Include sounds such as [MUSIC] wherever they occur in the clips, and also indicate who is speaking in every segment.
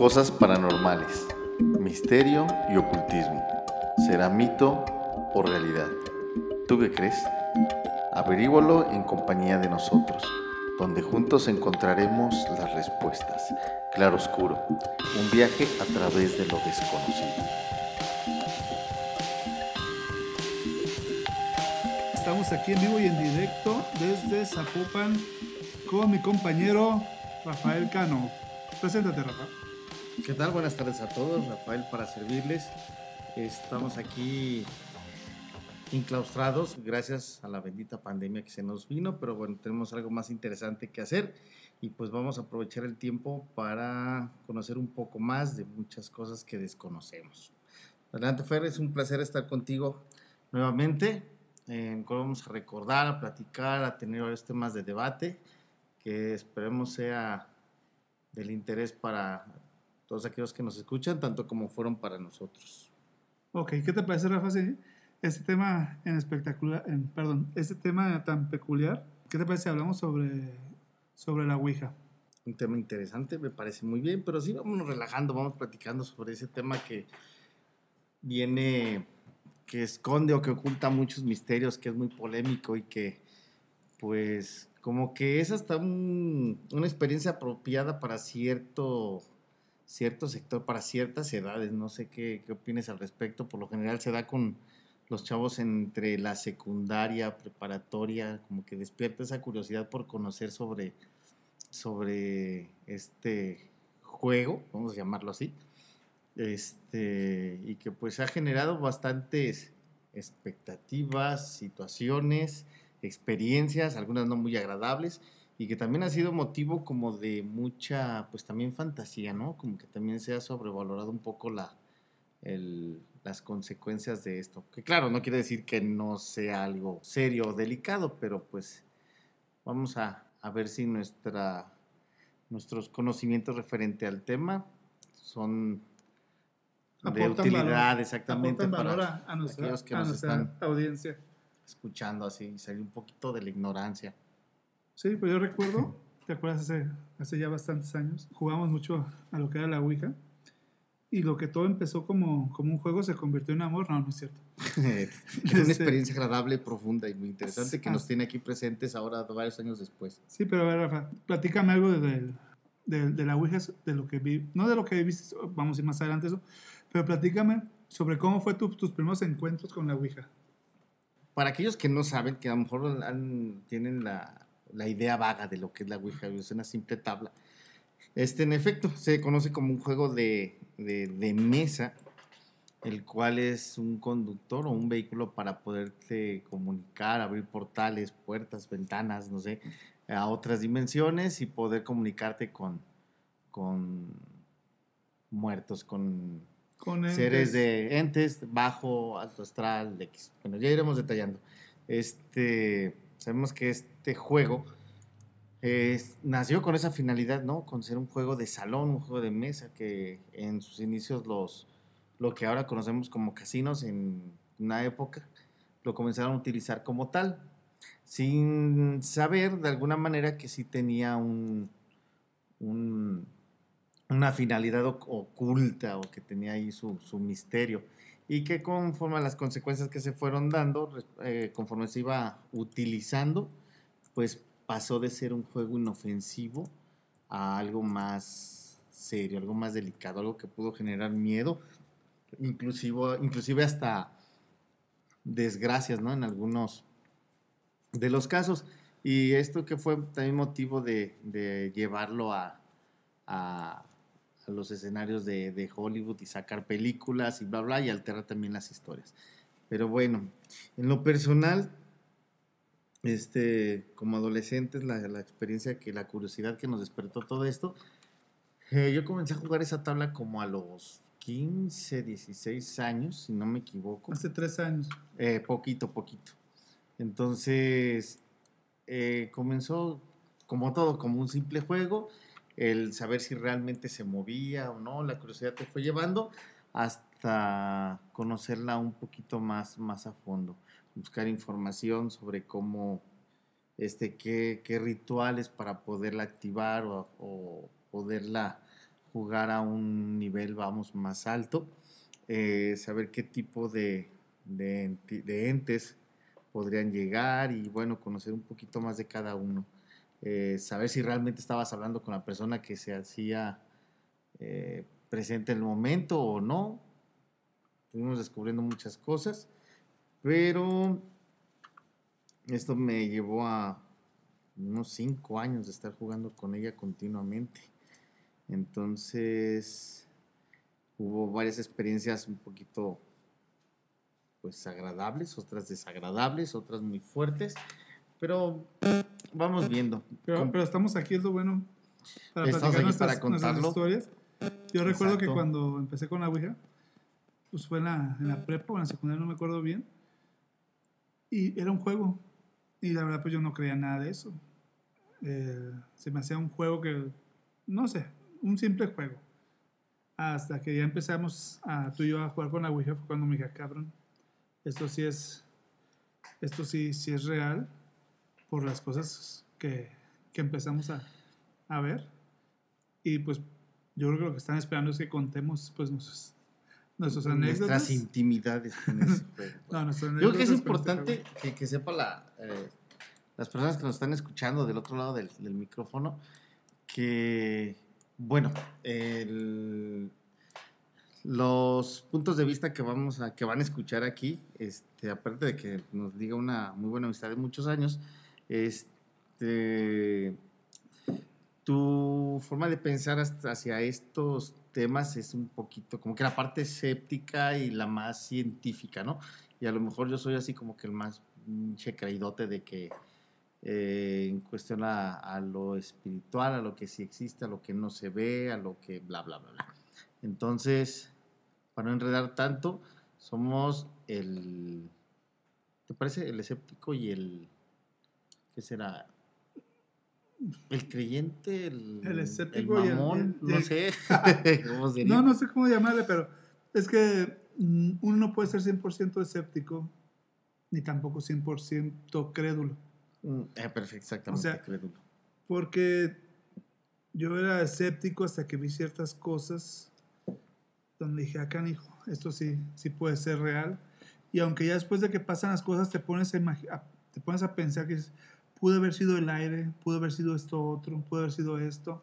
Speaker 1: Cosas paranormales, misterio y ocultismo. ¿Será mito o realidad? ¿Tú qué crees? Averígualo en compañía de nosotros, donde juntos encontraremos las respuestas. Claro Oscuro, un viaje a través de lo desconocido.
Speaker 2: Estamos aquí en vivo y en directo desde Zapopan con mi compañero Rafael Cano. Preséntate, Rafa.
Speaker 3: ¿Qué tal? Buenas tardes a todos. Rafael para servirles. Estamos aquí enclaustrados gracias a la bendita pandemia que se nos vino, pero bueno, tenemos algo más interesante que hacer y pues vamos a aprovechar el tiempo para conocer un poco más de muchas cosas que desconocemos. Adelante, Fer, es un placer estar contigo nuevamente. Eh, vamos a recordar, a platicar, a tener varios temas de debate que esperemos sea del interés para todos aquellos que nos escuchan, tanto como fueron para nosotros.
Speaker 2: Ok, ¿qué te parece, Rafa? Sí, este tema en espectacular, en, perdón, este tema tan peculiar, ¿qué te parece si hablamos sobre, sobre la Ouija?
Speaker 3: Un tema interesante, me parece muy bien, pero sí, vámonos relajando, vamos platicando sobre ese tema que viene, que esconde o que oculta muchos misterios, que es muy polémico y que, pues, como que es hasta una experiencia apropiada para cierto, cierto sector, para ciertas edades. No sé qué, qué opines al respecto. Por lo general se da con los chavos entre la secundaria, preparatoria, como que despierta esa curiosidad por conocer sobre, sobre este juego, vamos a llamarlo así, este, y que pues ha generado bastantes expectativas, situaciones, experiencias, algunas no muy agradables, y que también ha sido motivo como de mucha, pues también fantasía, ¿no? Como que también se ha sobrevalorado un poco la, las consecuencias de esto. Que claro, no quiere decir que no sea algo serio o delicado, pero pues vamos a, a ver si nuestra, nuestros conocimientos referente al tema son de utilidad exactamente
Speaker 2: para a, nuestra, aquellos que nos están audiencia
Speaker 3: escuchando así, salir un poquito de la ignorancia.
Speaker 2: Sí, pues yo recuerdo, ¿te acuerdas? Hace, hace ya bastantes años, jugamos mucho a lo que era la Ouija. Y lo que todo empezó como, como un juego se convirtió en amor. No, no es cierto. [LAUGHS]
Speaker 3: es una este experiencia agradable, profunda y muy interesante que nos tiene aquí presentes ahora varios años después.
Speaker 2: Sí, pero a ver, Rafa, platícame algo de, de, de, la Ouija, de lo que vi, no de lo que viste, vamos a ir más adelante eso, pero platícame sobre cómo fue tus primeros encuentros con la Ouija
Speaker 3: para aquellos que no saben, que a lo mejor tienen la, la, idea vaga de lo que es la Ouija, es una simple tabla. Este, en efecto, se conoce como un juego de, de, de, mesa, el cual es un conductor o un vehículo para poderte comunicar, abrir portales, puertas, ventanas, no sé, a otras dimensiones y poder comunicarte con, con muertos, con con seres de entes, bajo, alto astral, X. Bueno, ya iremos detallando. Este, sabemos que este juego nació con esa finalidad, ¿no? Con ser un juego de salón, un juego de mesa, que en sus inicios los, lo que ahora conocemos como casinos en una época, lo comenzaron a utilizar como tal, sin saber de alguna manera que sí tenía un, un una finalidad oculta o que tenía ahí su, misterio y que conforme a las consecuencias que se fueron dando, eh, conforme se iba utilizando, pues pasó de ser un juego inofensivo a algo más serio, algo más delicado, algo que pudo generar miedo, inclusive, inclusive hasta desgracias, ¿no? En algunos de los casos. Y esto que fue también motivo de, llevarlo a, los escenarios de, Hollywood y sacar películas y bla, bla, y alterar también las historias. Pero bueno, en lo personal, este, como adolescentes, la, la experiencia que, la curiosidad que nos despertó todo esto, eh, yo comencé a jugar esa tabla como a los 15, 16 años, si no me equivoco.
Speaker 2: Hace tres años.
Speaker 3: Eh, poquito, poquito. Entonces, eh, comenzó como todo, como un simple juego el saber si realmente se movía o no, la curiosidad te fue llevando hasta conocerla un poquito más, más a fondo, buscar información sobre cómo, este, qué, qué rituales para poderla activar o, poderla jugar a un nivel, vamos, más alto, eh, saber qué tipo de, de, de entes podrían llegar y bueno, conocer un poquito más de cada uno. Eh, saber si realmente estabas hablando con la persona que se hacía eh, presente en el momento o no. Estuvimos descubriendo muchas cosas, pero esto me llevó a unos cinco años de estar jugando con ella continuamente. Entonces, hubo varias experiencias un poquito, pues, agradables, otras desagradables, otras muy fuertes, pero vamos viendo.
Speaker 2: Pero, pero estamos aquí, es lo bueno, para
Speaker 3: Estamos
Speaker 2: platicar nuestras,
Speaker 3: para
Speaker 2: nuestras historias. Yo recuerdo que
Speaker 3: Exacto.
Speaker 2: cuando empecé con la Ouija, pues fue en la, en la prepa o en la secundaria, no me acuerdo bien, y era un juego. Y la verdad, pues yo no creía nada de eso. Eh, se me hacía un juego que, no sé, un simple juego. Hasta que ya empezamos a, tú y yo a jugar con la Ouija, fue cuando me dije, "Ah, cabrón, esto sí es, esto sí, sí es real por las cosas que, que empezamos a, a ver. Y pues yo creo que lo que están esperando es que contemos pues nuestros, nuestros anécdotas.
Speaker 3: nuestras intimidades con ese juego. [LAUGHS]
Speaker 2: No, nuestras
Speaker 3: Yo creo que es importante que, que sepa la, eh, las personas que nos están escuchando del otro lado del, del micrófono que, bueno, el- los puntos de vista que vamos a que van a escuchar aquí, este, aparte de que nos diga una muy buena amistad de muchos años, este, tu forma de pensar hacia estos temas es un poquito como que la parte escéptica y la más científica, ¿no? Y a lo mejor yo soy así como que el más pinche creídote de que eh, en cuestión a, a lo espiritual, a lo que sí existe, a lo que no se ve, a lo que bla, bla, bla, bla. Entonces, para no enredar tanto, somos el, ¿te parece? El escéptico y el, ¿qué será? El creyente, el,
Speaker 2: El escéptico el-
Speaker 3: mamón,
Speaker 2: y
Speaker 3: no sé. [LAUGHS] [LAUGHS] ¿Cómo sería?
Speaker 2: No, no sé cómo llamarle, pero es que mm, uno no puede ser 100% escéptico ni tampoco 100% crédulo.
Speaker 3: Mm, eh, perfecto, exactamente,
Speaker 2: O sea,
Speaker 3: crédulo.
Speaker 2: Porque yo era escéptico hasta que vi ciertas cosas donde dije, acá, hijo, esto sí, sí puede ser real. Y aunque ya después de que pasan las cosas te pones a, te pones a pensar que es- pudo haber sido el aire, pudo haber sido esto otro, pudo haber sido esto.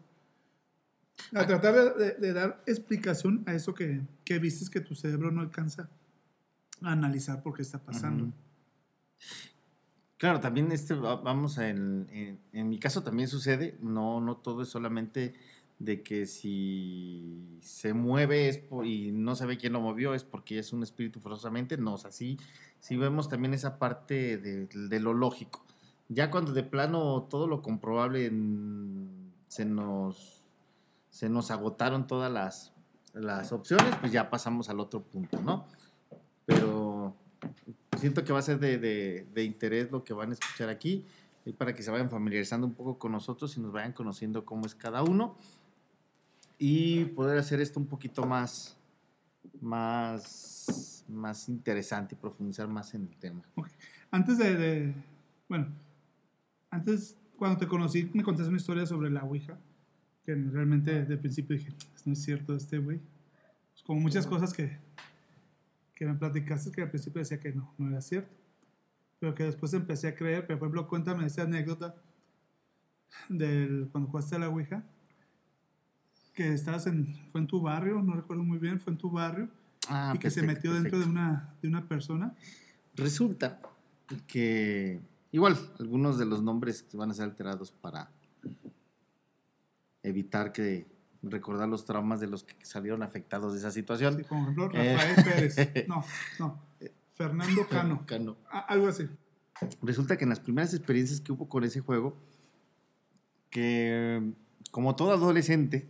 Speaker 2: A
Speaker 3: Ah.
Speaker 2: tratar de, de- de dar explicación a eso que, que vistes que tu cerebro no alcanza a analizar por qué está pasando.
Speaker 3: Claro, también este, va- vamos a, en, en- en mi caso también sucede, no, no todo es solamente de que si se mueve es por- y no se ve quién lo movió es porque es un espíritu forzosamente, no, o sea, sí, sí vemos también esa parte de, de lo lógico. Ya cuando de plano todo lo comprobable mm, se nos, se nos agotaron todas las, las opciones, pues ya pasamos al otro punto, ¿no? Pero siento que va a ser de, de- de interés lo que van a escuchar aquí, y para que se vayan familiarizando un poco con nosotros y nos vayan conociendo cómo es cada uno y poder hacer esto un poquito más, más, más interesante y profundizar más en el tema.
Speaker 2: Antes de, de- Bueno, antes, cuando te conocí, me contaste una historia sobre la Ouija. Que realmente de principio dije, no es cierto este güey. Pues como muchas cosas que, que me platicaste, que al principio decía que no, no era cierto. Pero que después empecé a creer. Pero por ejemplo, cuéntame esa anécdota del cuando jugaste a la Ouija. Que estabas en. Fue en tu barrio, no recuerdo muy bien, fue en tu barrio.
Speaker 3: Ah,
Speaker 2: y que se
Speaker 3: perfecto,
Speaker 2: metió dentro de
Speaker 3: perfecto.
Speaker 2: una, de una persona.
Speaker 3: Resulta que igual algunos de los nombres van a ser alterados para evitar que recordar los traumas de los que salieron afectados de esa situación.
Speaker 2: Sí, como ejemplo,
Speaker 3: Eh.
Speaker 2: Rafael Pérez. [LAUGHS] No, no. Fernando Cano.
Speaker 3: Cano.
Speaker 2: Algo así.
Speaker 3: Resulta que en las primeras experiencias que hubo con ese juego, que como todo adolescente,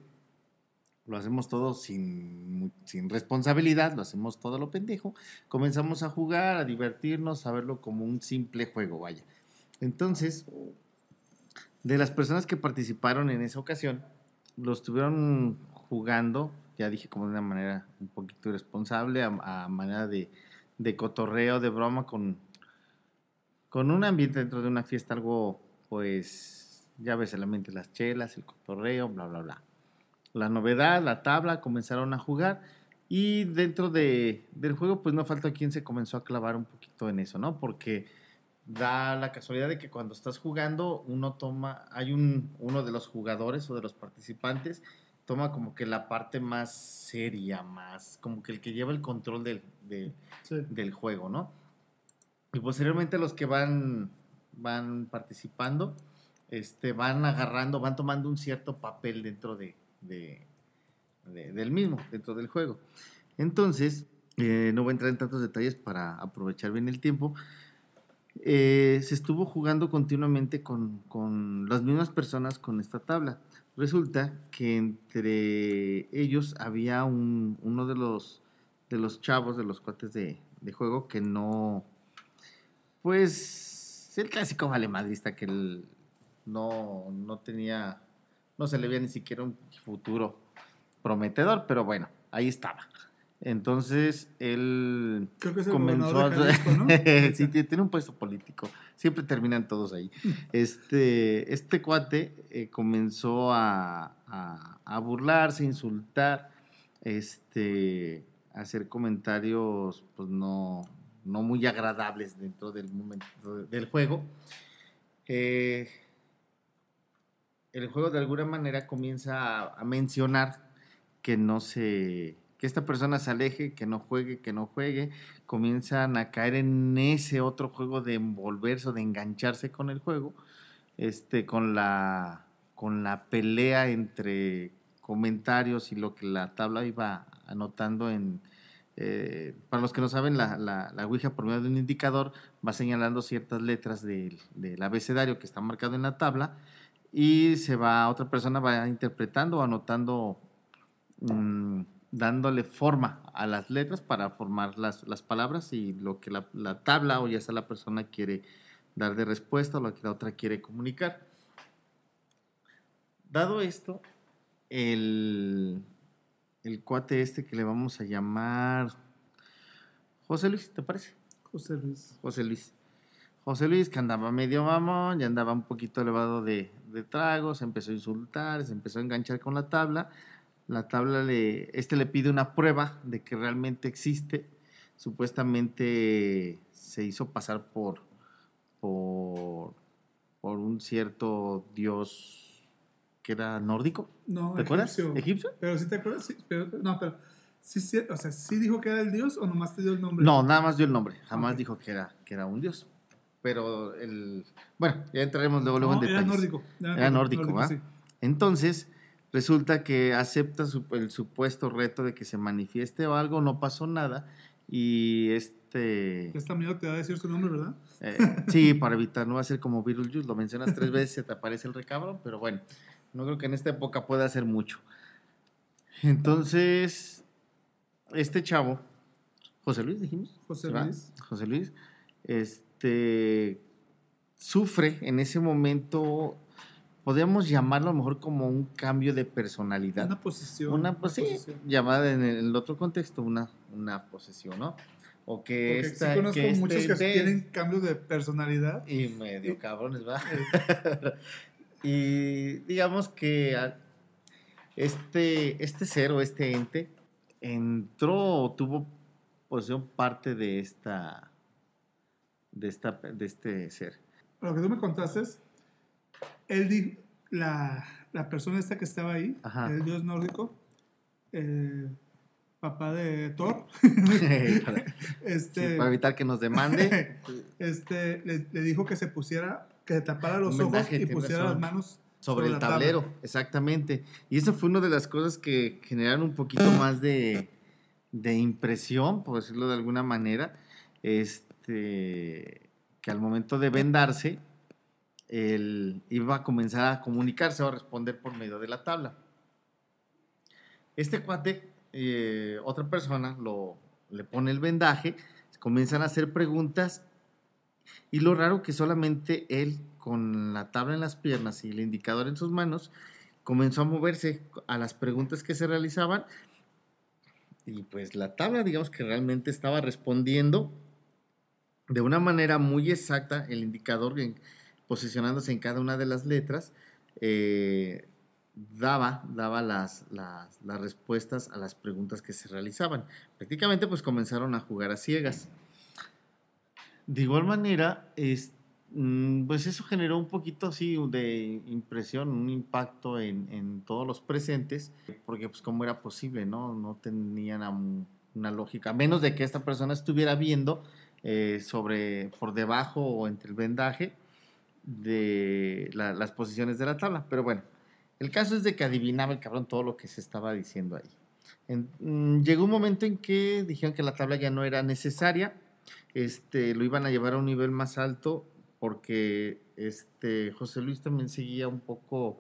Speaker 3: lo hacemos todo sin, sin responsabilidad, lo hacemos todo a lo pendejo, comenzamos a jugar, a divertirnos, a verlo como un simple juego, vaya. Entonces, de las personas que participaron en esa ocasión, lo estuvieron jugando, ya dije como de una manera un poquito irresponsable, a, manera de, de cotorreo, de broma, con, con un ambiente dentro de una fiesta, algo, pues, ya ves, el ambiente, las chelas, el cotorreo, bla, bla, bla. la novedad, la tabla, comenzaron a jugar y dentro de, del juego pues no falta quien se comenzó a clavar un poquito en eso, ¿no? Porque da la casualidad de que cuando estás jugando uno toma, hay un, uno de los jugadores o de los participantes toma como que la parte más seria, más como que el que lleva el control del, de-
Speaker 2: Sí.
Speaker 3: del juego, ¿no? Y posteriormente los que van, van participando, este, van agarrando, van tomando un cierto papel dentro de, de- de- del mismo, dentro del juego. Entonces, eh, no voy a entrar en tantos detalles para aprovechar bien el tiempo. Eh, se estuvo jugando continuamente con, con las mismas personas con esta tabla. Resulta que entre ellos había un, uno de los, de los chavos, de los cuates de, de juego, que no, pues, el clásico valemadrista que él no, no tenía, no se le veía ni siquiera un futuro prometedor, pero bueno, ahí estaba. Entonces, él
Speaker 2: Creo que es el
Speaker 3: comenzó a...
Speaker 2: Jalisco, ¿no? [LAUGHS]
Speaker 3: sí, tiene tiene un puesto político. Siempre terminan todos ahí. [LAUGHS] Este, este cuate eh, comenzó a, a- a burlarse, insultar, este, a hacer comentarios pues no, no muy agradables dentro del momento del juego. Eh, el juego de alguna manera comienza a, a mencionar que no se que esta persona se aleje, que no juegue, que no juegue, comienzan a caer en ese otro juego de envolverse o de engancharse con el juego, este, con la con la pelea entre comentarios y lo que la tabla iba anotando en eh, para los que no saben, la, la, la Ouija por medio de un indicador va señalando ciertas letras del, del abecedario que está marcado en la tabla y se va, otra persona va interpretando o anotando, mm, dándole forma a las letras para formar las, las palabras y lo que la, la tabla o ya sea la persona quiere dar de respuesta o lo que la otra quiere comunicar. Dado esto, el, el cuate este que le vamos a llamar José Luis, ¿te parece?
Speaker 2: José Luis.
Speaker 3: José Luis. José Luis, que andaba medio mamón, ya andaba un poquito elevado de, de tragos, empezó a insultar, se empezó a enganchar con la tabla. La tabla le, este le pide una prueba de que realmente existe. Supuestamente se hizo pasar por, por, por un cierto dios que era nórdico.
Speaker 2: No,
Speaker 3: ¿Te acuerdas?
Speaker 2: egipcio.
Speaker 3: ¿Egipcio?
Speaker 2: Pero sí te acuerdas, sí, pero, no, pero sí, sí, o sea, sí dijo que era el dios o nomás te dio el nombre.
Speaker 3: No, nada más dio el nombre. Jamás dijo que era, que era un dios. Pero el. Bueno, ya entraremos luego, luego
Speaker 2: No,
Speaker 3: en
Speaker 2: era
Speaker 3: detalles.
Speaker 2: nórdico.
Speaker 3: Era nórdico, ¿va?
Speaker 2: sí.
Speaker 3: Entonces, resulta que acepta su- el supuesto reto de que se manifieste o algo, no pasó nada. Y este.
Speaker 2: Esta amigo te va a decir su nombre, ¿verdad?
Speaker 3: eh, sí, para evitar, no va a ser como Beetlejuice, lo mencionas tres veces, se te aparece el recabrón, pero bueno, no creo que en esta época pueda hacer mucho. Entonces, este chavo, José Luis, dijimos.
Speaker 2: José
Speaker 3: ¿verdad?
Speaker 2: Luis.
Speaker 3: José Luis, este, sufre en ese momento, podríamos llamarlo a lo mejor como un cambio de personalidad.
Speaker 2: Una posición.
Speaker 3: Una, pues sí,
Speaker 2: posición.
Speaker 3: llamada en el, otro contexto una, una posesión, ¿no? O que
Speaker 2: Porque
Speaker 3: esta,
Speaker 2: sí conozco
Speaker 3: que este
Speaker 2: muchos que
Speaker 3: ente-
Speaker 2: tienen cambios de personalidad.
Speaker 3: y medio cabrones, ¿va? [LAUGHS] y digamos que este, este ser o este ente entró o tuvo posesión parte de esta, de esta, de este ser.
Speaker 2: Lo que tú me contaste, él dijo, la, la persona esta que estaba ahí,
Speaker 3: Ajá.
Speaker 2: el dios nórdico, el papá de Thor, [LAUGHS] [LAUGHS]
Speaker 3: para,
Speaker 2: este,
Speaker 3: sí, para evitar que nos demande. [LAUGHS]
Speaker 2: este, le, le dijo que se pusiera, que se tapara los ojos y pusiera
Speaker 3: razón.
Speaker 2: las manos
Speaker 3: sobre el
Speaker 2: tabla.
Speaker 3: tablero, exactamente. Y eso fue una de las cosas que generaron un poquito más de, de impresión, por decirlo de alguna manera, este, que al momento de vendarse, él iba a comenzar a comunicarse o a responder por medio de la tabla. Este cuate, eh, otra persona, lo, le pone el vendaje, comienzan a hacer preguntas y lo raro que solamente él, con la tabla en las piernas y el indicador en sus manos, comenzó a moverse a las preguntas que se realizaban. Y pues la tabla, digamos que realmente estaba respondiendo de una manera muy exacta, el indicador posicionándose en cada una de las letras, eh, daba, daba las, las, respuestas a las preguntas que se realizaban. Prácticamente pues comenzaron a jugar a ciegas. De igual manera, es, mm, pues eso generó un poquito así de impresión, un impacto en, en todos los presentes, porque pues cómo era posible, ¿no? No tenían una lógica, menos de que esta persona estuviera viendo eh, sobre, por debajo o entre el vendaje de las posiciones de la tabla. Pero bueno, el caso es de que adivinaba el cabrón todo lo que se estaba diciendo ahí. Mm, llegó un momento en que dijeron que la tabla ya no era necesaria, este, lo iban a llevar a un nivel más alto porque este, José Luis también seguía un poco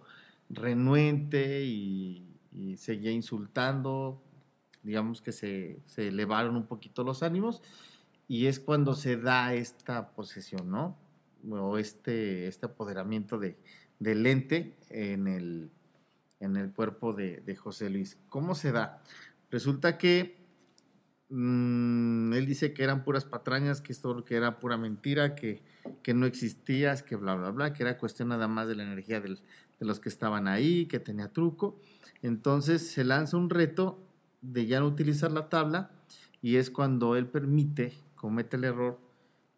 Speaker 3: renuente y, seguía insultando, digamos que se, se, elevaron un poquito los ánimos y es cuando se da esta posesión, ¿no? O este, este apoderamiento de, del ente en el, en el cuerpo de, José Luis. ¿Cómo se da? Resulta que mm, él dice que eran puras patrañas, que esto que era pura mentira, que, que, no existías, que bla, bla, bla, que era cuestión nada más de la energía de los que estaban ahí, que tenía truco. Entonces se lanza un reto de ya no utilizar la tabla y es cuando él permite, comete el error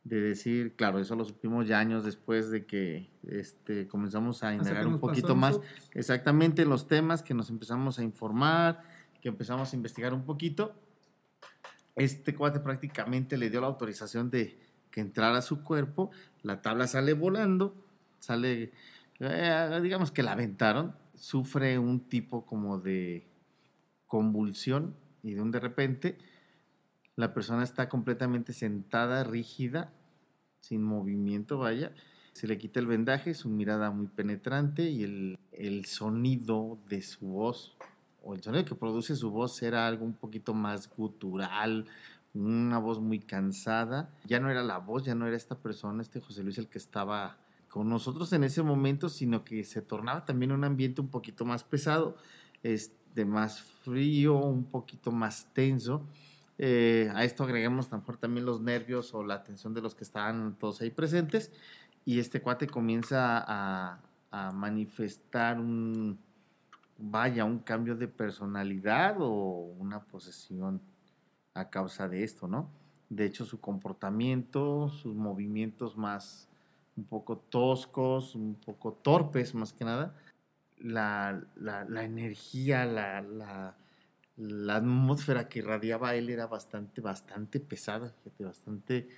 Speaker 3: de decir, claro, eso lo supimos ya años después de que este, comenzamos a indagar un poquito más exactamente los temas, que nos empezamos a informar, que empezamos a investigar un poquito. Este cuate prácticamente le dio la autorización de que entrara a su cuerpo, la tabla sale volando, sale, eh, digamos que la aventaron, sufre un tipo como de convulsión y de un de repente la persona está completamente sentada, rígida, sin movimiento, vaya. Se le quita el vendaje, su mirada muy penetrante y el, sonido de su voz, o el sonido que produce su voz era algo un poquito más gutural, una voz muy cansada. Ya no era la voz, ya no era esta persona, este José Luis el que estaba con nosotros en ese momento, sino que se tornaba también un ambiente un poquito más pesado, este, más frío, un poquito más tenso. Eh, a esto agregamos también los nervios o la atención de los que estaban todos ahí presentes. Y este cuate comienza a, manifestar un, vaya, un cambio de personalidad o una posesión a causa de esto, ¿no? De hecho, su comportamiento, sus movimientos más un poco toscos, un poco torpes más que nada, la, la energía, la atmósfera que irradiaba él era bastante, bastante pesada, bastante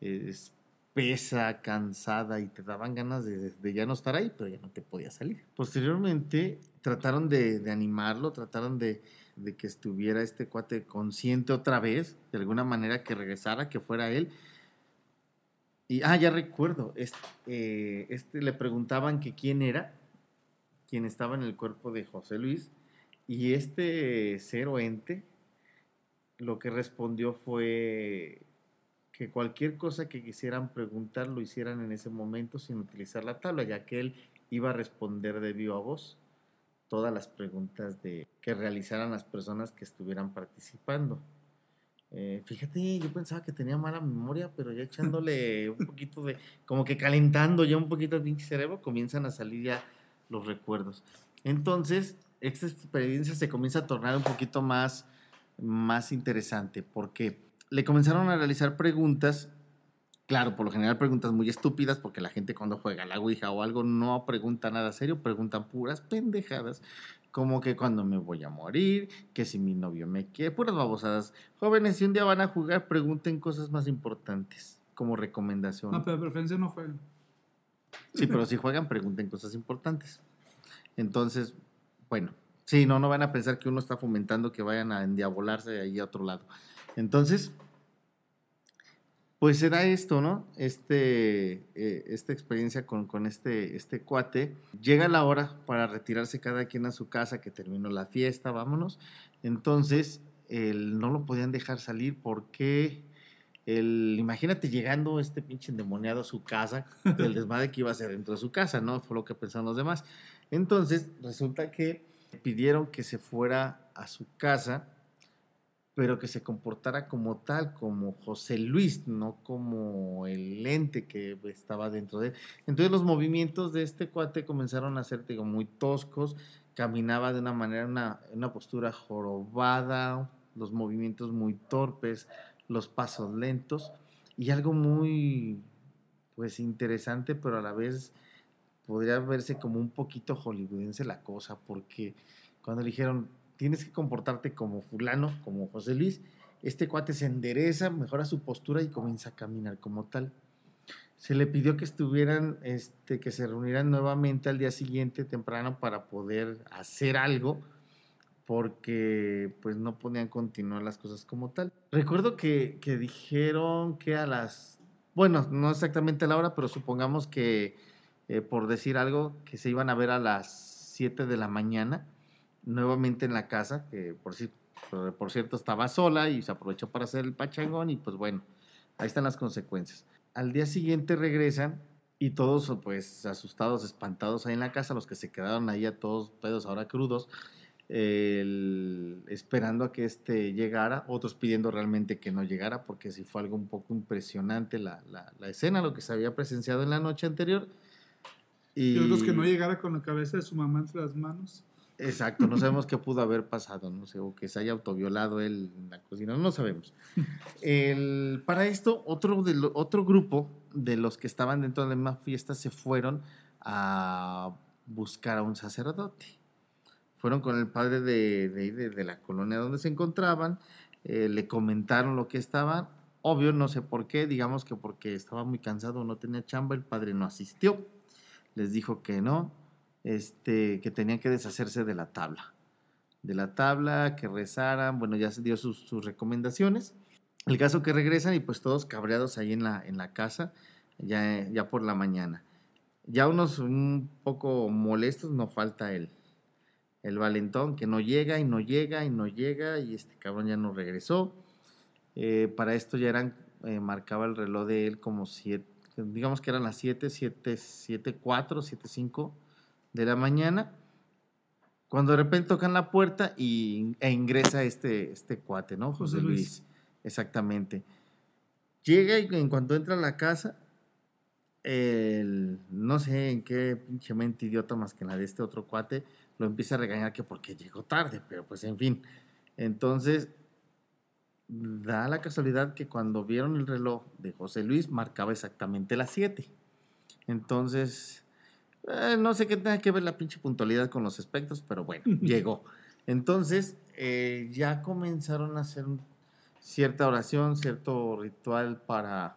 Speaker 3: eh, espesa, cansada y te daban ganas de, ya no estar ahí, pero ya no te podía salir. Posteriormente trataron de, animarlo, trataron de, que estuviera este cuate consciente otra vez, de alguna manera que regresara, que fuera él. Y, ah, ya recuerdo, eh, este le preguntaban que quién era, quién estaba en el cuerpo de José Luis, y este cero ente lo que respondió fue que cualquier cosa que quisieran preguntar lo hicieran en ese momento sin utilizar la tabla, ya que él iba a responder de viva voz todas las preguntas de, que realizaran las personas que estuvieran participando. Eh, fíjate, yo pensaba que tenía mala memoria, pero ya echándole [LAUGHS] un poquito de, como que calentando ya un poquito el pinche cerebro, comienzan a salir ya los recuerdos. Entonces, esta experiencia se comienza a tornar un poquito más, más interesante porque le comenzaron a realizar preguntas, claro, por lo general preguntas muy estúpidas porque la gente cuando juega la Ouija o algo no pregunta nada serio, preguntan puras pendejadas como que cuando me voy a morir, que si mi novio me quiere, puras babosadas. Jóvenes, si un día van a jugar, pregunten cosas más importantes como recomendación.
Speaker 2: No, pero de preferencia no jueguen.
Speaker 3: Sí, pero si juegan, pregunten cosas importantes. Entonces, bueno, sí, no, no van a pensar que uno está fomentando que vayan a endiabolarse ahí a otro lado. Entonces, pues era esto, ¿no? Este, eh, esta experiencia con, con, este, este cuate. Llega la hora para retirarse cada quien a su casa, que terminó la fiesta, vámonos. Entonces, el, no lo podían dejar salir porque, el, imagínate llegando este pinche endemoniado a su casa, el desmadre que iba a ser dentro de su casa, ¿no? Fue lo que pensaron los demás. Entonces, resulta que pidieron que se fuera a su casa, pero que se comportara como tal, como José Luis, no como el ente que estaba dentro de él. Entonces los movimientos de este cuate comenzaron a ser digo, muy toscos, caminaba de una manera, una, una postura jorobada, los movimientos muy torpes, los pasos lentos y algo muy pues interesante, pero a la vez podría verse como un poquito hollywoodense la cosa, porque cuando le dijeron, tienes que comportarte como fulano, como José Luis, este cuate se endereza, mejora su postura y comienza a caminar como tal. Se le pidió que estuvieran, este, que se reunieran nuevamente al día siguiente temprano para poder hacer algo, porque pues no podían continuar las cosas como tal. Recuerdo que, que dijeron que a las, bueno, no exactamente a la hora, pero supongamos que, eh, por decir algo, que se iban a ver a las 7 de la mañana, nuevamente en la casa, que por, por, por cierto estaba sola y se aprovechó para hacer el pachangón y pues bueno, ahí están las consecuencias. Al día siguiente regresan y todos pues asustados, espantados ahí en la casa, los que se quedaron ahí a todos pedos ahora crudos, el, esperando a que este llegara, otros pidiendo realmente que no llegara, porque sí fue algo un poco impresionante la, la, la escena, lo que se había presenciado en la noche anterior.
Speaker 2: Y, y otros que no llegara con la cabeza de su mamá entre las manos.
Speaker 3: Exacto, no sabemos qué pudo haber pasado, no sé, o que se haya autoviolado él en la cocina, no sabemos. El, para esto, otro, de lo, otro grupo de los que estaban dentro de la misma fiesta se fueron a buscar a un sacerdote fueron con el padre de, de, de, de la colonia donde se encontraban, eh, le comentaron lo que estaban, obvio, no sé por qué, digamos que porque estaba muy cansado, no tenía chamba, el padre no asistió, les dijo que no, este, que tenían que deshacerse de la tabla, de la tabla, que rezaran, bueno, ya se dio sus, recomendaciones. El caso que regresan y pues todos cabreados ahí en la, en la casa, ya, ya por la mañana. Ya unos un poco molestos, no falta él el valentón que no llega y no llega y no llega y este cabrón ya no regresó. Eh, para esto ya eran, eh, marcaba el reloj de él como siete, digamos que eran las 7, 7, 7, 4, 7, 5 de la mañana. Cuando de repente tocan la puerta y, e ingresa este, este cuate, ¿no? José, José Luis. Luis. Exactamente. Llega y en cuanto entra a la casa, el, no sé en qué pinche mente idiota más que la de este otro cuate, lo empieza a regañar que porque llegó tarde, pero pues en fin. Entonces, da la casualidad que cuando vieron el reloj de José Luis marcaba exactamente las 7. Entonces, eh, no sé qué tenga que ver la pinche puntualidad con los aspectos, pero bueno, [LAUGHS] llegó. Entonces, eh, ya comenzaron a hacer cierta oración, cierto ritual para,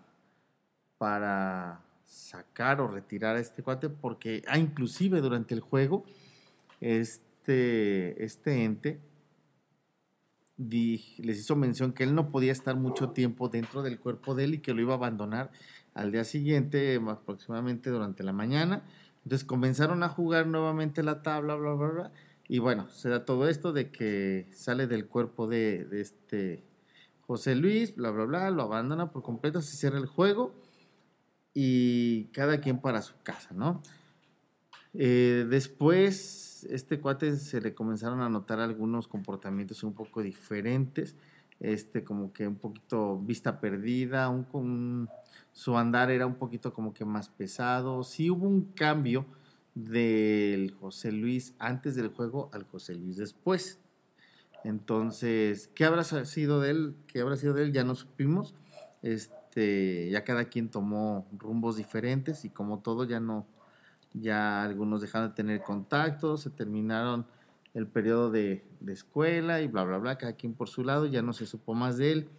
Speaker 3: para sacar o retirar a este cuate, porque ah, inclusive durante el juego este, este ente les hizo mención que él no podía estar mucho tiempo dentro del cuerpo de él y que lo iba a abandonar al día siguiente, aproximadamente durante la mañana. Entonces comenzaron a jugar nuevamente la tabla, bla, bla, bla. Y bueno, se da todo esto de que sale del cuerpo de, de este José Luis, bla, bla, bla, lo abandona por completo, se cierra el juego y cada quien para su casa, ¿no? Eh, después este cuate se le comenzaron a notar algunos comportamientos un poco diferentes, este como que un poquito vista perdida, un, un, su andar era un poquito como que más pesado, sí hubo un cambio del José Luis antes del juego al José Luis después. Entonces, ¿qué habrá sido de él? ¿Qué habrá sido de él? Ya no supimos. Este, ya cada quien tomó rumbos diferentes y como todo ya no, ya algunos dejaron de tener contacto, se terminaron el periodo de, de, escuela y bla, bla, bla, cada quien por su lado, ya no se supo más de él,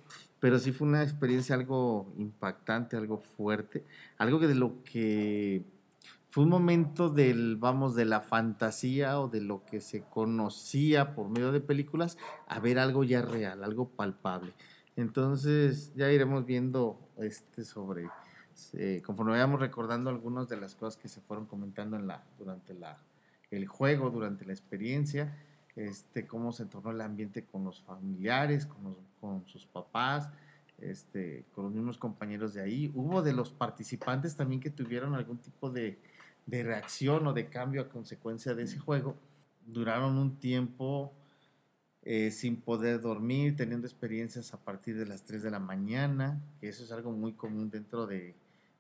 Speaker 3: pero sí fue una experiencia algo impactante, algo fuerte, algo que de lo que fue un momento del, vamos, de la fantasía o de lo que se conocía por medio de películas, a ver algo ya real, algo palpable. Entonces ya iremos viendo este sobre eh, conforme vayamos recordando algunas de las cosas que se fueron comentando en la, durante la, el juego, durante la experiencia, este, cómo se tornó el ambiente con los familiares, con, con sus papás, este, con los mismos compañeros de ahí. Hubo de los participantes también que tuvieron algún tipo de, de reacción o de cambio a consecuencia de ese juego. Duraron un tiempo eh, sin poder dormir, teniendo experiencias a partir de las 3 de la mañana, que eso es algo muy común dentro de,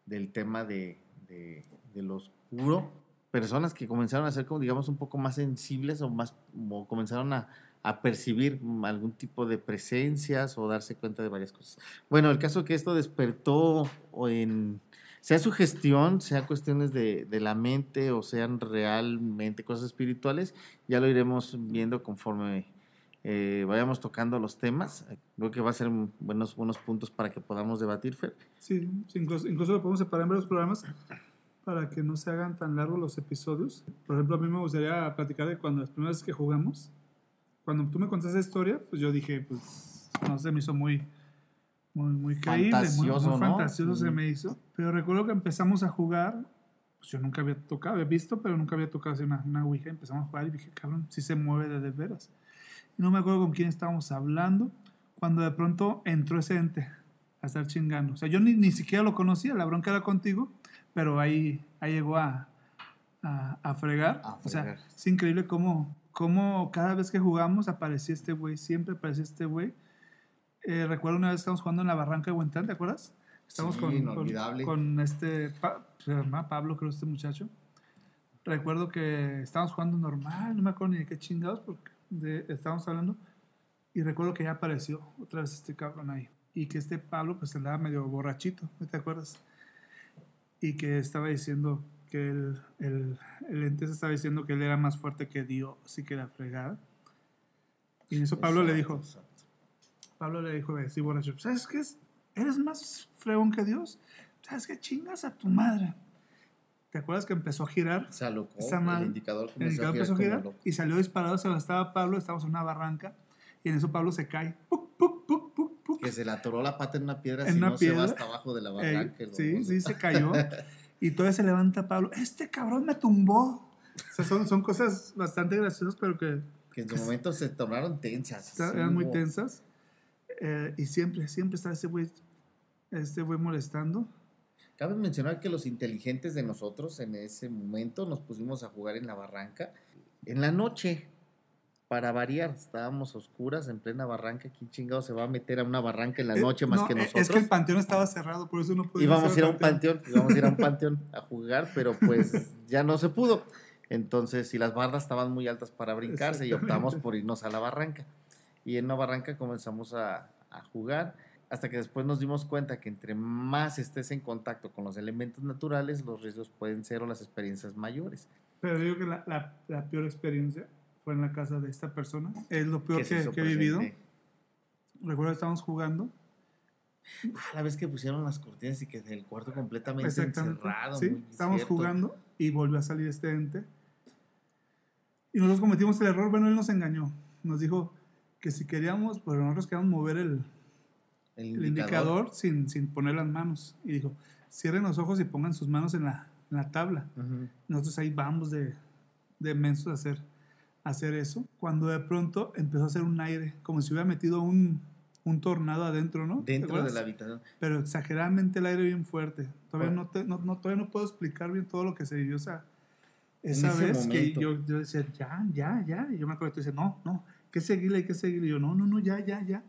Speaker 3: del tema de, de, lo oscuro. personas que comenzaron a ser como digamos un poco más sensibles o más o comenzaron a, a percibir algún tipo de presencias o darse cuenta de varias cosas. Bueno, el caso que esto despertó en sea su gestión, sea cuestiones de, de, la mente o sean realmente cosas espirituales, ya lo iremos viendo conforme eh, vayamos tocando los temas. Creo que va a ser buenos, buenos puntos para que podamos debatir, Fer.
Speaker 2: Sí, incluso, incluso lo podemos separar en varios programas para que no se hagan tan largos los episodios. Por ejemplo, a mí me gustaría platicar de cuando las primeras veces que jugamos, cuando tú me contaste esa historia, pues yo dije, pues no sé, me hizo muy, muy, muy creíble, fantasioso, muy, muy fantasioso se me hizo. Pero recuerdo que empezamos a jugar, pues yo nunca había tocado, había visto, pero nunca había tocado así una, una Ouija. Empezamos a jugar y dije, cabrón, sí se mueve de, de veras. No me acuerdo con quién estábamos hablando, cuando de pronto entró ese ente a estar chingando. O sea, yo ni, ni siquiera lo conocía, la bronca era contigo, pero ahí, ahí llegó a, a, a, fregar.
Speaker 3: A fregar.
Speaker 2: O sea, es increíble cómo, cómo cada vez que jugamos aparecía este güey, siempre aparecía este güey. Eh, recuerdo una vez estábamos jugando en la barranca de Huentán, ¿te acuerdas? Estamos
Speaker 3: Sí,
Speaker 2: con, con, este, Pa- Pablo, creo, este muchacho. Recuerdo que estábamos jugando normal, no me acuerdo ni de qué chingados, porque de, estábamos hablando. Y recuerdo que ya apareció otra vez este cabrón ahí. Y que este Pablo, pues andaba medio borrachito, ¿no te acuerdas? Y que estaba diciendo que el, el, el ente se estaba diciendo que él era más fuerte que Dios y que la fregada. Y en eso Pablo le dijo,
Speaker 3: Exacto, exacto.
Speaker 2: Pablo le dijo así borracho, ¿sabes qué es? ¿Eres más fregón que Dios? ¿Sabes qué? Chingas a tu madre. ¿Te acuerdas que empezó a girar?
Speaker 3: Se alocó, el indicador
Speaker 2: El indicador
Speaker 3: a
Speaker 2: empezó a girar y salió disparado, se lo estaba Pablo, estábamos en una barranca y en eso Pablo se cae. ¡Puc, puc, puc, puc, puc!
Speaker 3: Que se le atoró la pata en una piedra,
Speaker 2: En
Speaker 3: si
Speaker 2: una
Speaker 3: no se va
Speaker 2: piedra.
Speaker 3: hasta abajo de la barranca.
Speaker 2: sí, sí, se cayó. y todavía se levanta Pablo, este cabrón me tumbó. O sea, son, son cosas bastante graciosas, pero que
Speaker 3: Que en su momento se tornaron tensas.
Speaker 2: está-
Speaker 3: sí,
Speaker 2: eran muy tensas. Eh, y siempre, siempre está ese güey, este güey molestando.
Speaker 3: Cabe mencionar que los inteligentes de nosotros en ese momento nos pusimos a jugar en la barranca. En la noche, para variar, estábamos oscuras en plena barranca. ¿Quién chingado se va a meter a una barranca en la
Speaker 2: Eh,
Speaker 3: noche más
Speaker 2: no,
Speaker 3: que
Speaker 2: eh,
Speaker 3: nosotros?
Speaker 2: Es que el panteón estaba cerrado, por eso no pudimos
Speaker 3: íbamos a ir a un panteón, íbamos a ir a un [LAUGHS] panteón a jugar, pero pues ya no se pudo. Entonces, si las barras estaban muy altas para brincarse y optamos por irnos a la barranca. Y en la barranca comenzamos a, a jugar hasta que después nos dimos cuenta que entre más estés en contacto con los elementos naturales, los riesgos pueden ser o las experiencias mayores.
Speaker 2: Pero digo que la, la, la peor experiencia fue en la casa de esta persona. Es lo peor
Speaker 3: que
Speaker 2: he vivido. Recuerdo que estábamos jugando.
Speaker 3: Ah, La vez que pusieron las cortinas y que el cuarto completamente encerrado.
Speaker 2: Sí, estábamos jugando y volvió a salir este ente. Y nosotros cometimos el error. Bueno, él nos engañó. Nos dijo que si queríamos, pues nosotros queríamos mover el,
Speaker 3: El
Speaker 2: el indicador sin, sin poner las manos. Y dijo, cierren los ojos y pongan sus manos en la, en la tabla.
Speaker 3: Ujú.
Speaker 2: Nosotros ahí vamos de, de mensos a hacer, a hacer eso. Cuando de pronto empezó a hacer un aire, como si hubiera metido un, un tornado adentro, ¿no? ¿Te
Speaker 3: Dentro de la habitación.
Speaker 2: Pero exageradamente el aire bien fuerte. Todavía,
Speaker 3: Bueno.
Speaker 2: no, te- no, no- todavía no puedo explicar bien todo lo que se vivió esa, esa
Speaker 3: ese
Speaker 2: vez. Que
Speaker 3: momento.
Speaker 2: yo, yo decía, ya, ya, ya. Y yo me acuerdo que tú dices, no, no, que seguirle, hay que seguirle. Y yo, no, no, no, ya, ya, ya.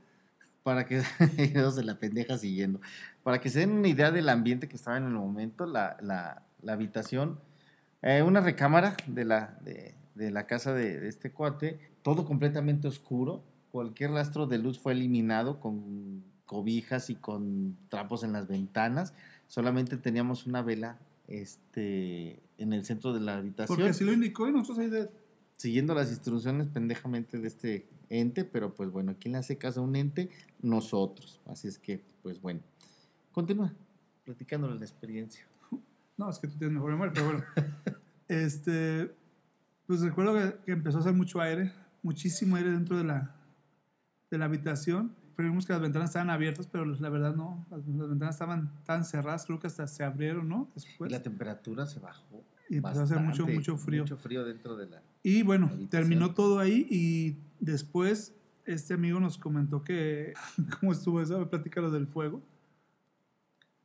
Speaker 3: Para que [LAUGHS] de la pendeja siguiendo. Para que se den una idea del ambiente que estaba en el momento, la, la, la habitación, eh, una recámara de la, de, de la casa de, de este cuate, todo completamente oscuro, cualquier rastro de luz fue eliminado con cobijas y con trapos en las ventanas, solamente teníamos una vela este, en el centro de la habitación
Speaker 2: Porque así lo indicó y nosotros ahí de...
Speaker 3: siguiendo las instrucciones pendejamente de este ente, pero pues bueno, ¿quién le hace caso a un ente? Nosotros. Así es que, pues bueno, continúa platicándole la experiencia. [LAUGHS]
Speaker 2: No, es que tú tienes mejor memoria, pero bueno. [LAUGHS] este, pues recuerdo que, que empezó a hacer mucho aire, muchísimo aire dentro de la, de la habitación. Creímos que las ventanas estaban abiertas, pero la verdad no. Las, las ventanas estaban tan cerradas, creo que hasta se abrieron, ¿no? Después.
Speaker 3: la temperatura se bajó.
Speaker 2: Y empezó a hacer mucho,
Speaker 3: bastante,
Speaker 2: mucho frío.
Speaker 3: Mucho frío dentro de la...
Speaker 2: Y bueno,
Speaker 3: habitación.
Speaker 2: terminó todo ahí y después este amigo nos comentó que, [LAUGHS] ¿cómo estuvo eso? A ver, platícalo del fuego,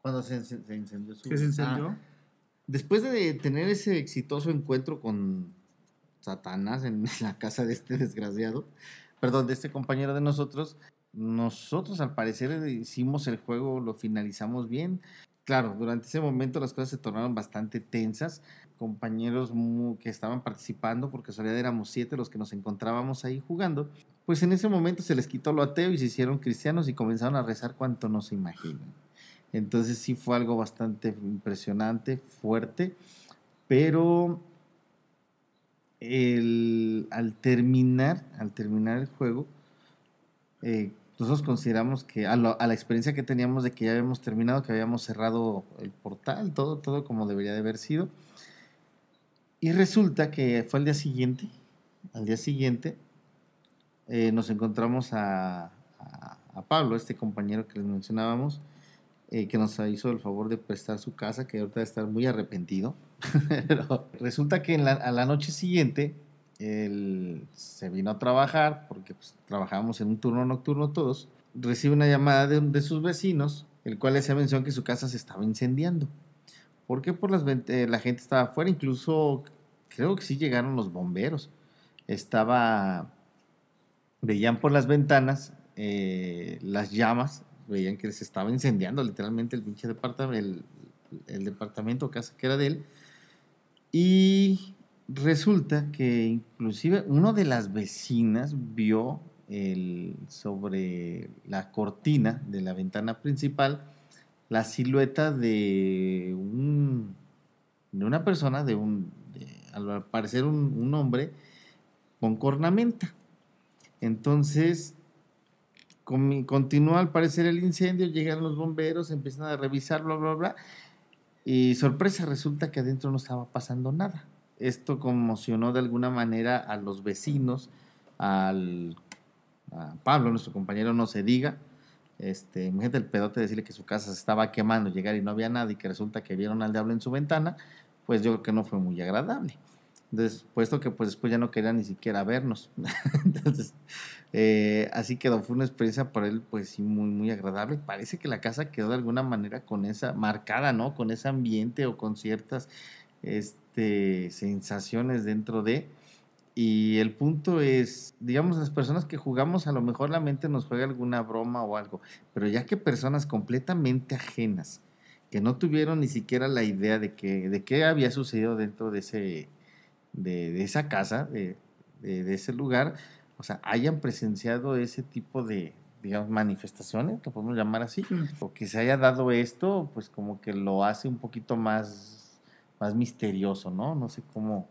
Speaker 3: Cuando se, se- incendió su...
Speaker 2: que se encendió.
Speaker 3: Ah, después de tener ese exitoso encuentro con Satanás en [LAUGHS] la casa de este desgraciado, perdón, de este compañero de nosotros, nosotros al parecer hicimos el juego, lo finalizamos bien. Claro, durante ese momento las cosas se tornaron bastante tensas. Compañeros que estaban participando, porque solía éramos siete los que nos encontrábamos ahí jugando, pues en ese momento se les quitó lo ateo y se hicieron cristianos y comenzaron a rezar cuanto no se imaginan. Entonces sí fue algo bastante impresionante, fuerte, pero al terminar, al terminar el juego, eh, nosotros consideramos que a, la experiencia que teníamos de que ya habíamos terminado, que habíamos cerrado el portal, todo, todo como debería de haber sido. Y resulta que fue al día siguiente, al día siguiente, eh, nos encontramos a, Pablo, este compañero que les mencionábamos, eh, que nos hizo el favor de prestar su casa, que ahorita estar muy arrepentido. [LAUGHS] Pero resulta que a la noche siguiente él se vino a trabajar, porque pues, trabajábamos en un turno nocturno todos, recibe una llamada de, de sus vecinos, el cual le hacía mención que su casa se estaba incendiando. ¿Por qué? Por las eh, la gente estaba afuera, incluso creo que sí llegaron los bomberos. Estaba, veían por las ventanas eh, las llamas, veían que se estaba incendiando literalmente el pinche departamento, el, el departamento casa que era de él. Y resulta que inclusive una de las vecinas vio el, sobre la cortina de la ventana principal la silueta de un de una persona, de un al parecer un, hombre con cornamenta. Entonces continúa al parecer el incendio, llegan los bomberos, empiezan a revisar, bla, bla, bla. Y sorpresa, resulta que adentro no estaba pasando nada esto conmocionó de alguna manera a los vecinos, al a Pablo, nuestro compañero, no se diga. Este, imagínate el pedote decirle que su casa se estaba quemando, llegar y no había nada y que resulta que vieron al diablo en su ventana, pues yo creo que no fue muy agradable. Entonces, puesto que pues después ya no quería ni siquiera vernos. [LAUGHS] Entonces, eh, así quedó, fue una experiencia para él pues sí muy, muy agradable. Parece que la casa quedó de alguna manera con esa, marcada, ¿no? Con ese ambiente o con ciertas, este, sensaciones dentro de... Y el punto es, digamos, las personas que jugamos, a lo mejor la mente nos juega alguna broma o algo, pero ya que personas completamente ajenas, que no tuvieron ni siquiera la idea de, que, de qué había sucedido dentro de, ese, de, esa casa, de, de, ese lugar, o sea, hayan presenciado ese tipo de, digamos, manifestaciones, que podemos llamar así, o que se haya dado esto, pues como que lo hace un poquito más más misterioso, ¿no? No sé cómo,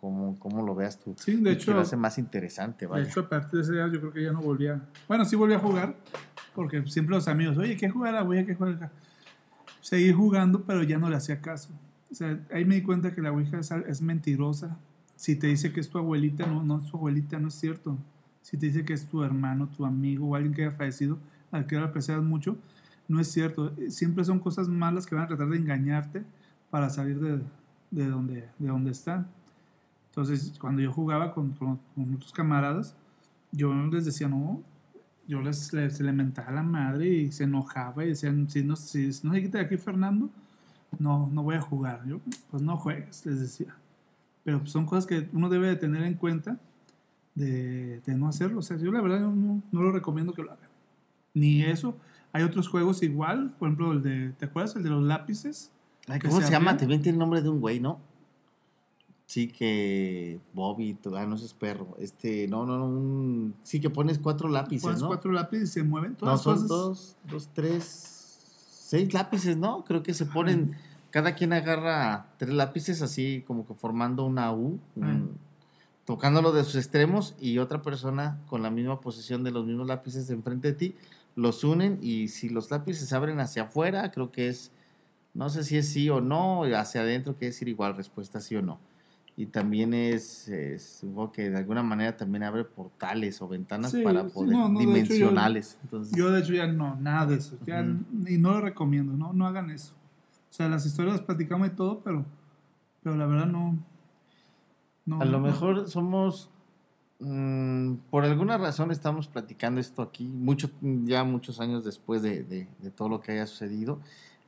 Speaker 3: cómo, cómo lo veas tú.
Speaker 2: Sí, de hecho.
Speaker 3: lo hace más interesante,
Speaker 2: vaya. De hecho, a partir de ese día yo creo que ya no volvía. Bueno, sí volví a jugar, porque siempre los amigos, oye, ¿qué jugar la Ouija? ¿Qué jugar acá? Seguí jugando, pero ya no le hacía caso. O sea, ahí me di cuenta que la Ouija es, es mentirosa. Si te dice que es tu abuelita, no, no es tu abuelita, no es cierto. Si te dice que es tu hermano, tu amigo o alguien que haya fallecido, al que ahora aprecias mucho, no es cierto. Siempre son cosas malas que van a tratar de engañarte para salir de, de, donde, de donde están. Entonces, cuando yo jugaba con, con, otros camaradas, yo les decía, no, yo les, les, a la madre y se enojaba y decían, si no, si no se quita de aquí Fernando, no, no voy a jugar. Yo, pues no juegues, les decía. Pero son cosas que uno debe de tener en cuenta de, de no hacerlo. O sea, yo la verdad no, no, lo recomiendo que lo hagan. Ni eso. Hay otros juegos igual, por ejemplo, el de, ¿te acuerdas? El de los lápices
Speaker 3: ¿Cómo se, llama? También tiene el nombre de un güey, ¿no? Sí, que Bobby, ah, no es perro. Este, no, no, no, sí que pones cuatro lápices, pones
Speaker 2: cuatro lápices y se mueven
Speaker 3: todas No, son dos, dos, tres, seis lápices, ¿no? Creo que se ponen, cada quien agarra tres lápices así como que formando una U, tocándolo de sus extremos y otra persona con la misma posición de los mismos lápices enfrente de ti, los unen y si los lápices se abren hacia afuera, creo que es no sé si es sí o no, hacia adentro quiere decir igual respuesta sí o no. Y también es, supongo que de alguna manera también abre portales o ventanas para poder dimensionales.
Speaker 2: yo, de hecho ya no, nada de eso. Y no lo recomiendo, no, no hagan eso. O sea, las historias las platicamos y todo, pero, pero la verdad no.
Speaker 3: a lo mejor somos mm, por alguna razón estamos platicando esto aquí, mucho, ya muchos años después de, de, todo lo que haya sucedido,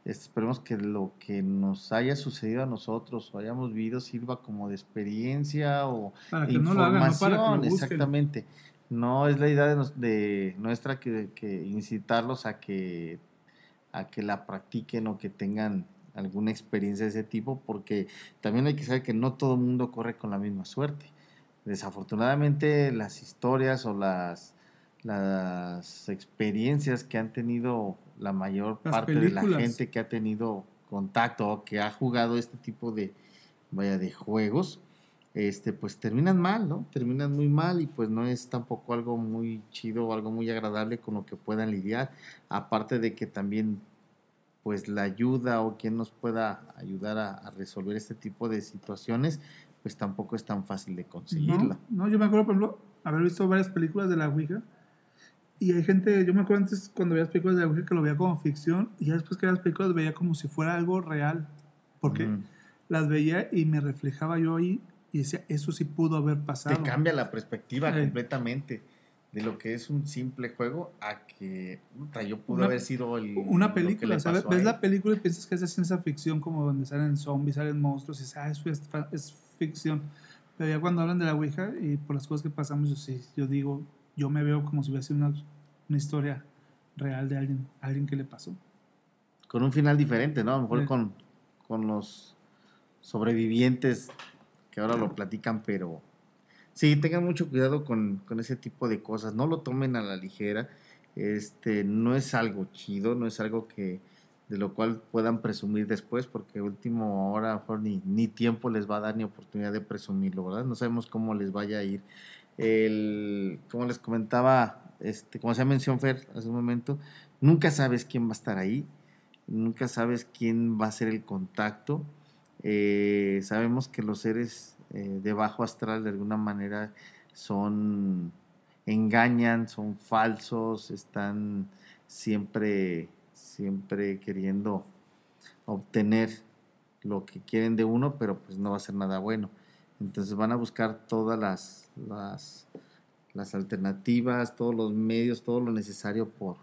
Speaker 3: Esperemos que lo que nos haya sucedido a nosotros o hayamos vivido sirva como de experiencia o de información. exactamente. No es la idea de, nuestra que, incitarlos a que, a que la practiquen o que tengan alguna experiencia de ese tipo, porque también hay que saber que no todo el mundo corre con la misma suerte. Desafortunadamente las historias o las, las experiencias que han tenido la mayor parte de la gente que ha tenido contacto o que ha jugado este tipo de, vaya, de juegos, este, pues terminan mal, ¿no? Terminan muy mal y pues no es tampoco algo muy chido o algo muy agradable con lo que puedan lidiar. Aparte de que también, pues la ayuda o quien nos pueda ayudar a, resolver este tipo de situaciones, pues tampoco es tan fácil de conseguirla.
Speaker 2: No, yo me acuerdo, por ejemplo, haber visto varias películas de la Ouija. Y hay gente, yo me acuerdo antes cuando veía películas de la Ouija que lo veía como ficción y ya después que las películas veía como si fuera algo real. Porque las veía y me reflejaba yo ahí y decía, eso sí pudo haber pasado.
Speaker 3: Te cambia la perspectiva completamente de lo que es un simple juego a que yo pude haber sido el,
Speaker 2: una película. ¿sabes? Ves la película y piensas que es de ciencia ficción, como donde salen zombies, salen monstruos, y dices, ah, eso es, es, ficción. Pero ya cuando hablan de la Ouija y por las cosas que pasamos, yo sí, yo digo, yo me veo como si hubiese una, una historia real de alguien, alguien que le pasó.
Speaker 3: Con un final diferente, ¿no? A lo mejor con, con los sobrevivientes que ahora lo platican, pero sí, tengan mucho cuidado con, ese tipo de cosas, no lo tomen a la ligera, este, no es algo chido, no es algo que de lo cual puedan presumir después, porque último ahora ni, ni tiempo les va a dar ni oportunidad de presumirlo, ¿verdad? No sabemos cómo les vaya a ir. El, como les comentaba, este, como se mencionó Fer hace un momento, nunca sabes quién va a estar ahí, nunca sabes quién va a ser el contacto. Eh, sabemos que los seres eh, de bajo astral de alguna manera son engañan, son falsos, están siempre, siempre queriendo obtener lo que quieren de uno, pero pues no va a ser nada bueno. Entonces van a buscar todas las, las, las alternativas, todos los medios, todo lo necesario por,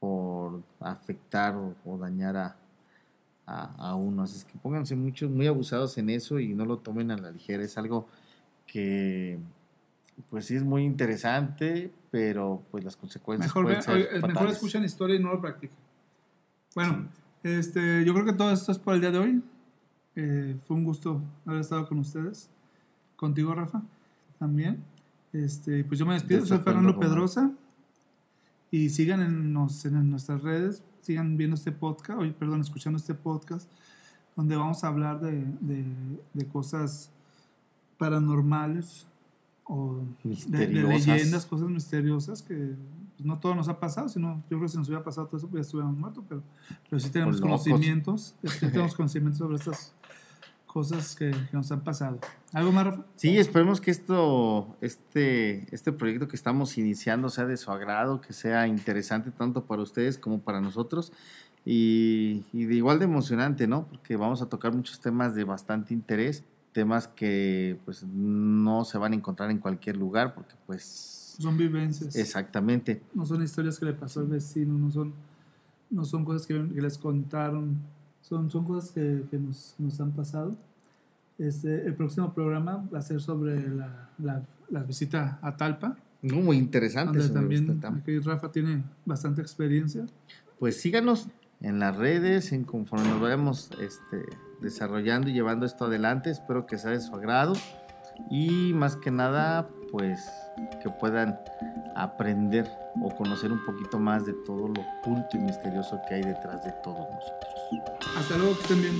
Speaker 3: por afectar o dañar a, a, uno. Así es que pónganse muchos, muy abusados en eso y no lo tomen a la ligera. Es algo que, pues sí es muy interesante, pero pues las consecuencias
Speaker 2: mejor, pueden ser Mejor escuchan historia y no lo practiquen. Bueno, este, yo creo que todo esto es por el día de hoy. Eh, fue un gusto haber estado con ustedes. Contigo, Rafa, también. Este, pues yo me despido, soy Fernando Pedrosa. Y sigan en, en nuestras redes, sigan viendo este podcast, hoy, perdón, escuchando este podcast, donde vamos a hablar de, de, cosas paranormales o de, leyendas, cosas misteriosas que pues, no todo nos ha pasado, sino yo creo que si nos hubiera pasado todo eso, pues ya estuviéramos muertos, pero, pero sí tenemos conocimientos, sí tenemos conocimientos sobre estas cosas que, nos han pasado. ¿Algo más, Rafa?
Speaker 3: Sí, esperemos que esto, este, este proyecto que estamos iniciando sea de su agrado, que sea interesante tanto para ustedes como para nosotros y, de igual de emocionante, ¿no? Porque vamos a tocar muchos temas de bastante interés, temas que pues no se van a encontrar en cualquier lugar porque pues...
Speaker 2: Son vivencias.
Speaker 3: Exactamente.
Speaker 2: No son historias que le pasó al vecino, no son, no son cosas que, que les contaron son, son cosas que, que nos, nos, han pasado. Este, el próximo programa va a ser sobre la, la, la visita a Talpa.
Speaker 3: muy interesante.
Speaker 2: Donde también aquí Rafa tiene bastante experiencia.
Speaker 3: Pues síganos en las redes, en conforme nos vayamos este, desarrollando y llevando esto adelante. Espero que sea de su agrado. Y más que nada, pues que puedan aprender o conocer un poquito más de todo lo oculto y misterioso que hay detrás de todos nosotros.
Speaker 2: Hasta luego, que estén bien.